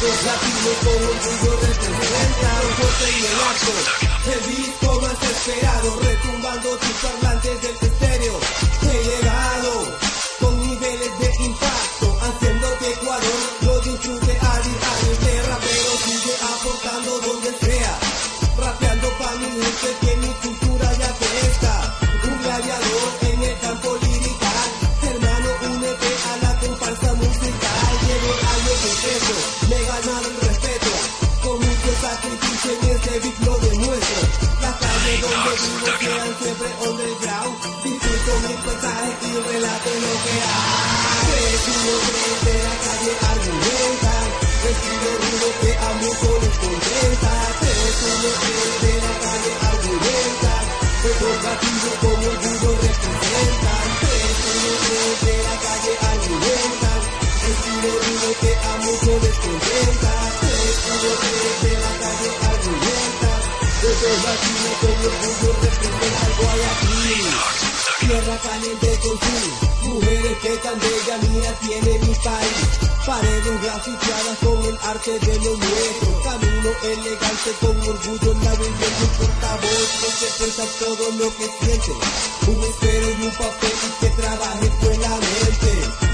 Todos latinos con un vigor representan fuerte y el acto. Tres de la calle argumentan, estilo rudo que a muchos les contenta. Uno, tres de la calle argumentan, educativo con orgullo representan. Tres, uno, tres de la calle argumentan, estilo rudo que a muchos les contenta. Uno, tres de la calle argumentan, educativo con orgullo representan Guayaquil. Tierra caliente con su mujeres que tan bella mira tiene mi país. Paredes grafiteadas con el arte de lo nuestro. Camino elegante con orgullo en la de un portavoz que expresa todo lo que siente. Un espero y un papel y que trabaje con la mente.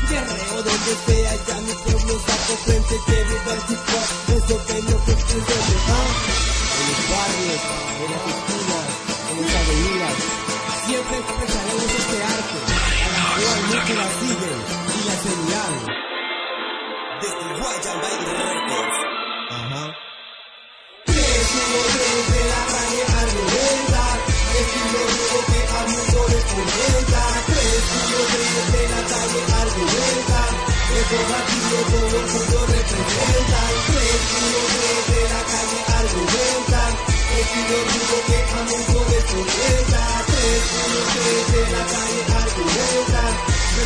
Guerrero donde sea, ya mi pueblo saco frente. Que viva el hip hop, eso que presente. ¿ah? En los barrios, en las esquinas, en las avenidas. Siempre expresaremos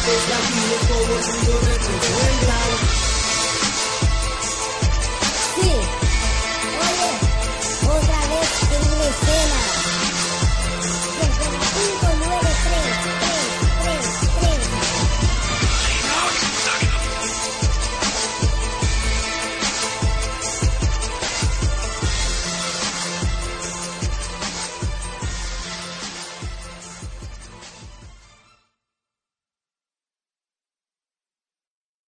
les